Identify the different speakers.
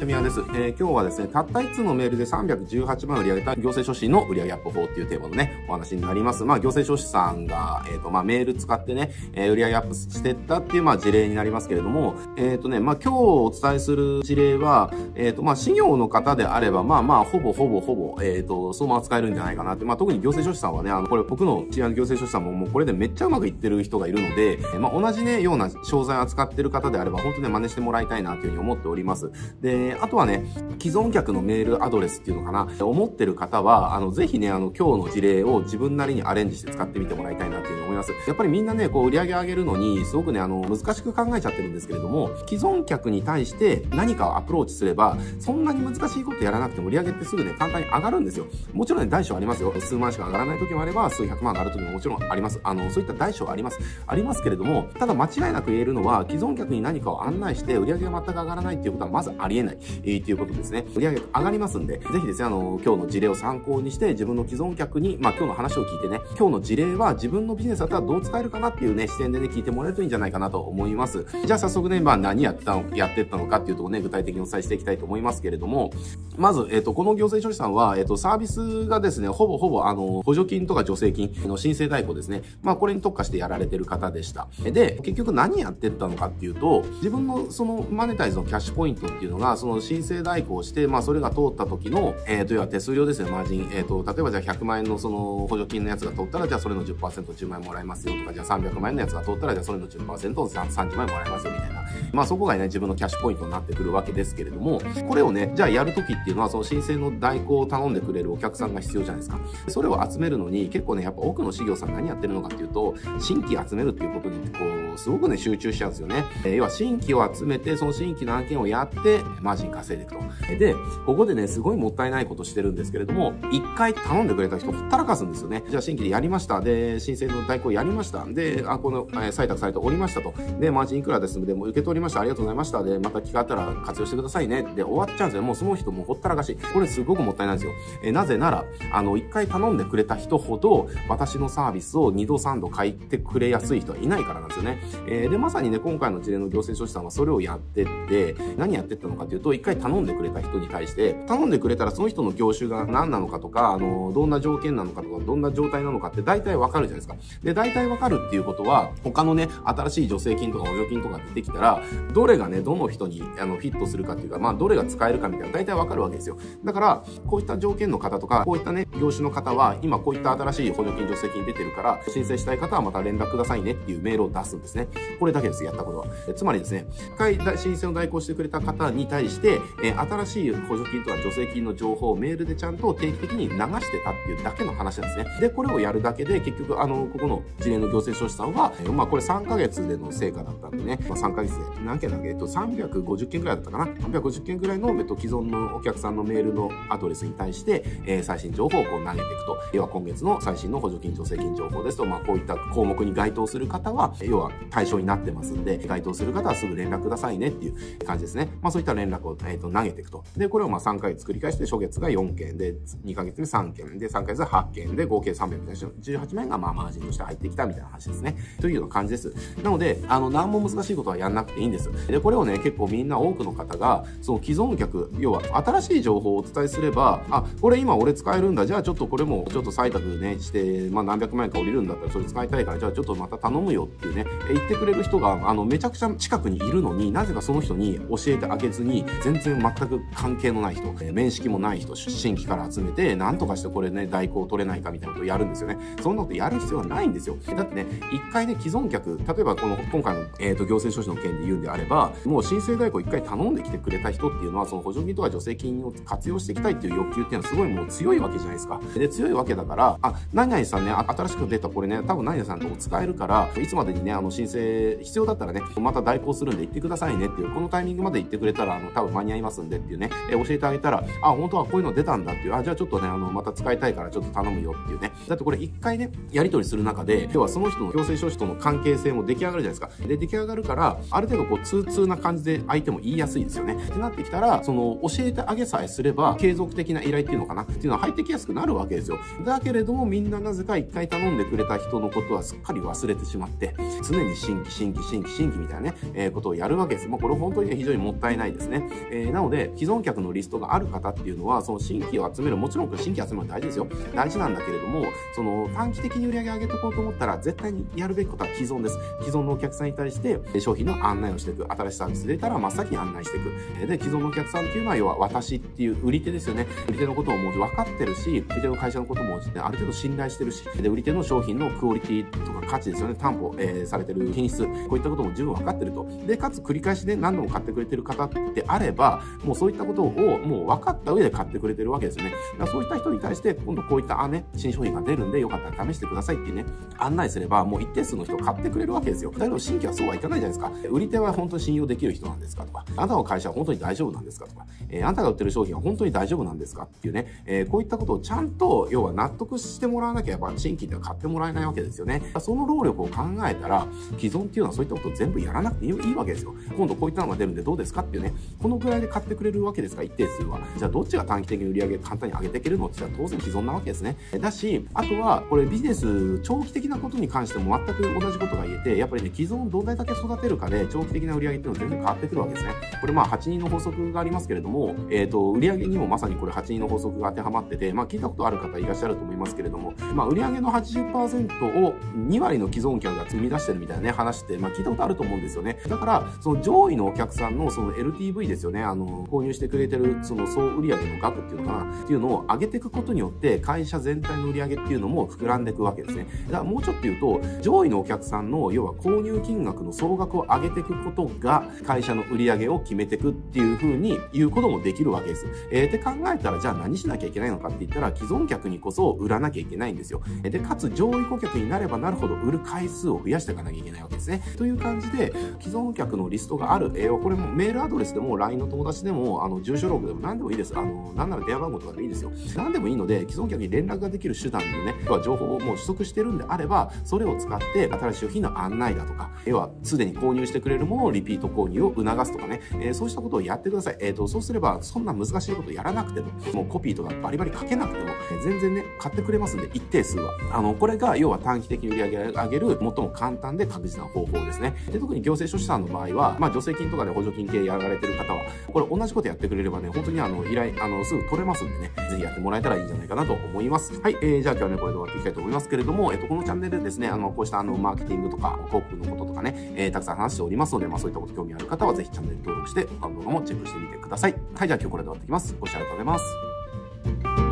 Speaker 1: ち、みやです。えー、今日はですね、たった1通のメールで318万売り上げた行政書士の売上アップ法っていうテーマのね、お話になります。まあ、行政書士さんが、えっ、ー、と、まあ、メール使ってね、えー、売上アップしてったっていう、まあ、事例になりますけれども、えっ、ー、とね、まあ、今日お伝えする事例は、えっ、と、まあ、事業の方であれば、まあまあ、ほぼほぼほぼ、えっ、と、そのまま使えるんじゃないかなって、まあ、特に行政書士さんはね、あの、これ僕の知り合いの行政書士さんももうこれでめっちゃうまくいってる人がいるので、えまあ、同じね、ような商材扱ってる方であれば、本当ね、真似してもらいたいなというふうに思っております。で、あとはね、既存客のメールアドレスっていうのかな、思ってる方は、あの、ぜひね、あの、今日の事例を自分なりにアレンジして使ってみてもらいたいなっていうます。やっぱりみんなね、こう、売り上げ上げるのに、すごくね、あの、難しく考えちゃってるんですけれども、既存客に対して何かをアプローチすれば、そんなに難しいことやらなくても売り上げってすぐね、簡単に上がるんですよ。もちろんね、大小ありますよ。数万しか上がらない時もあれば、数百万上がる時ももちろんあります。あの、そういった大小あります。ありますけれども、ただ間違いなく言えるのは、既存客に何かを案内して売り上げが全く上がらないっていうことはまずありえない、えー、っていうことですね。売り上げ上がりますんで、ぜひですね、あの、今日の事例を参考にして、自分の既存客に、まあ今日の話を聞いてね、今日の事例は自分のビジネスだったらどう使えるかなっていうね、視点でね、聞いてもらえるといいんじゃないかなと思います。じゃあ早速ね、まあ何やってたの、やってったのかっていうところね、具体的にお伝えしていきたいと思いますけれども、まず、えっ、ー、と、この行政書士さんは、えっ、ー、と、サービスがですね、ほぼほぼ、あの、補助金とか助成金の申請代行ですね。まあこれに特化してやられてる方でした。で、結局何やってったのかっていうと、自分のそのマネタイズのキャッシュポイントっていうのが、その申請代行して、まあそれが通った時の、えっ、ー、と、要は手数料ですね、マージン。えっ、ー、と、例えばじゃあ100万円のその補助金のやつが通ったら、じゃあそれの10%、10万円もらえますよとか、じゃあ300万円のやつが通ったら、じゃあそれの10%を、30万円もらえますよみたいな。まあそこがね、自分のキャッシュポイントになってくるわけですけれども、これをね、じゃあやるときっていうのは、その申請の代行を頼んでくれるお客さんが必要じゃないですか。それを集めるのに、結構ね、やっぱ多くの事業さん何やってるのかっていうと、新規集めるっていうことに、こう、すごくね、集中しちゃうんですよね。えー、要は新規を集めて、その新規の案件をやって、マージン稼いでいくと。で、ここでね、すごいもったいないことしてるんですけれども、一回頼んでくれた人ほったらかすんですよね。じゃあ新規でやりました。で、申請の代行やりました。で、あ、この、えー、採択されておりましたと。で、マージンいくらですので、もう受け取りました。ありがとうございました。で、また機会あったら活用してくださいね。で、終わっちゃうんですよ。もうその人もほったらかし。これすごくもったいないんですよ。えー、なぜなら、あの、一回頼んでくれた人ほど、私のサービスを2度3度書いてくれやすい人はいないからなんですよね。えー、で、まさにね、今回の事例の行政書士さんはそれをやってって、何やってったのかというと、一回頼んでくれた人に対して、頼んでくれたらその人の業種が何なのかとか、あの、どんな条件なのかとか、どんな状態なのかって大体わかるじゃないですか。で、大体わかるっていうことは、他のね、新しい助成金とか補助金とか出てきたら、どれがね、どの人にあのフィットするかっていうか、まあ、どれが使えるかみたいな大体わかるわけですよ。だから、こういった条件の方とか、こういったね、業種の方は、今こういった新しい補助金、助成金出てるから、申請したい方はまた連絡くださいねっていうメールを出すんですね。これだけです、やったことは。つまりですね、一回申請を代行してくれた方に対して、え、新しい補助金とか助成金の情報をメールでちゃんと定期的に流してたっていうだけの話なんですね。で、これをやるだけで、結局、あの、ここの事例の行政書士さんは、えー、まあ、これ3ヶ月での成果だったんでね、まあ、3ヶ月で何件だっけ、えっと、350件ぐらいだったかな？350件ぐらいの、えっと、既存のお客さんのメールのアドレスに対して、えー、最新情報をこう投げていくと。要は今月の最新の補助金、助成金情報ですと、まあ、こういった項目に該当する方は、要は対象になってますんで、該当する方はすぐ連絡くださいねっていう感じですね。まあ、そういった連絡を、えー、と投げていくと。で、これをまあ3ヶ月繰り返して、初月が4件で、2ヶ月に3件で、3ヶ月で8件で、合計318万円がまあマージンとして入ってきたみたいな話ですね。というような感じです。なので、あの、何も難しいことはやんなくていいんです。で、これをね、結構みんな多くの方が、その既存客、要は新しい情報をお伝えすれば、あ、これ今俺使えるんだ。じゃあちょっとこれもちょっと採択ね、して、まあ何百万円か降りるんだったらそれ使いたいから、じゃあちょっとまた頼むよっていうね、言ってくれる人が、あの、めちゃくちゃ近くにいるのになぜかその人に教えてあげずに、全然全く関係のない人、え面識もない人、新規から集めて、なんとかしてこれね、代行取れないかみたいなことをやるんですよね。そんなことやる必要はないんですよ。だってね、一回ね、既存客、例えばこの、今回の、えっ、ー、と、行政書士の件で言うんであれば、もう申請代行一回頼んできてくれた人っていうのは、その補助金とか助成金を活用していきたいっていう欲求っていうのはすごいもう強いわけじゃないですか。で、強いわけだから、あ、何々さんね、新しく出たこれね、多分何々さんとこ使えるから、いつまでにね、あの申請必要だったらね、また代行するんで言ってくださいねっていう、このタイミングまで言ってくれたら、あの、多分間に合いますんでっていうね、え教えてあげたら、あ、本当はこういうの出たんだっていう、あ、じゃあちょっとね、あの、また使いたいからちょっと頼むよっていうね。だってこれ一回ね、やり取りする中で、で、要はその人の行政書士との関係性も出来上がるじゃないですか。で、出来上がるから、ある程度こう、通通な感じで相手も言いやすいですよね。ってなってきたら、その、教えてあげさえすれば、継続的な依頼っていうのかなっていうのは入ってきやすくなるわけですよ。だけれども、みんななぜか一回頼んでくれた人のことはすっかり忘れてしまって、常に新規、新規、新規、新規みたいなね、えー、ことをやるわけです。まあ、これ本当に非常にもったいないですね。えー、なので、既存客のリストがある方っていうのは、その新規を集める、もちろん新規集めるの大事ですよ。大事なんだけれども、その短期的に売り上げ上げていこうと思ったら、絶対にやるべきことは既存です。既存のお客さんに対して、商品の案内をしていく。新しいサービス出たら真っ先に案内していく。で、既存のお客さんっていうのは、要は私っていう売り手ですよね。売り手のことをもう分かってるし、売り手の会社のことも、ある程度信頼してるし、で、売り手の商品のクオリティとか価値ですよね。担保、えー、されてる品質、こういったことも十分分かってると。で、かつ繰り返しで何度も買ってくれてる方であれば、もうそういったことをもう分かった上で買ってくれてるわけですよね。だからそういった人に対して、今度こういった、あ、ね、新商品が出るんで、よかったら試してくださいっていうね、案内すれば、もう一定数の人買ってくれるわけですよ。だけど新規はそうはいかないじゃないですか。売り手は本当に信用できる人なんですかとか、あなたの会社は本当に大丈夫なんですかとか、えー、あなたが売ってる商品は本当に大丈夫なんですかっていうね、えー、こういったことをちゃんと、要は納得してもらわなきゃやっぱ新規では買ってもらえないわけですよね。その労力を考えたら、既存っていうのはそういったことを全部やらなくていいわけですよ。今度こういったのが出るんでどうですかっていうね、このぐらいで買ってくれるわけですか、一定数は。じゃあどっちが短期的に売り上げ簡単に上げていけるのって言ったら当然既存なわけですね。だし、あとは、これビジネス、長期的的なことに関しても全く同じことが言えて、やっぱりね、既存どんだけ育てるかで、長期的な売り上げっていうのは全然変わってくるわけですね。これまあ8人の法則がありますけれども、えっ、ー、と、売上にもまさにこれ8人の法則が当てはまってて、まあ聞いたことある方いらっしゃると思いますけれども、まあ売上の80%を2割の既存客が積み出してるみたいなね、話って、まあ聞いたことあると思うんですよね。だから、その上位のお客さんのその LTV ですよね、あの、購入してくれてるその総売上の額っていうのかな、っていうのを上げていくことによって、会社全体の売り上げっていうのも膨らんでいくわけですね。だからもうちょっと言うと、上位のお客さんの、要は購入金額の総額を上げていくことが、会社の売り上げを決めていくっていうふうに言うこともできるわけです。えー、って考えたら、じゃあ何しなきゃいけないのかって言ったら、既存客にこそ売らなきゃいけないんですよ。で、かつ上位顧客になればなるほど売る回数を増やしていかなきゃいけないわけですね。という感じで、既存客のリストがある、えー、これもメールアドレスでも LINE の友達でも、あの、住所ログでも何でもいいです。あの、なんなら電話番号とかでもいいですよ。何でもいいので、既存客に連絡ができる手段のね、情報をもう取得してるんであれば、それを使って新しい商品の案内だとか、要はすでに購入してくれるものをリピート購入を促すとかね、えー、そうしたことをやってください。えっ、ー、と、そうすれば、そんな難しいことやらなくても、もうコピーとかバリバリ書けなくても、えー、全然ね、買ってくれますんで、一定数は。あの、これが、要は短期的に売り上げ上げる、最も簡単で確実な方法ですね。で、特に行政書士さんの場合は、まあ、助成金とかで補助金系やられてる方は、これ同じことやってくれればね、本当にあの、依頼、あの、すぐ取れますんでね、ぜひやってもらえたらいいんじゃないかなと思います。はい、えー、じゃあ今日はね、これで終わっていきたいと思いますけれども、えっ、と、このチャンネルでですね、あの、こうしたあの、マーケティングとか、広告のこととかね、えー、たくさん話しておりますので、まあ、そういったこと興味ある方は、ぜひチャンネル登録して、他の動画もチェックしてみてください。はい、じゃあ今日これで終わっていきます。ご視聴ありがとうございます。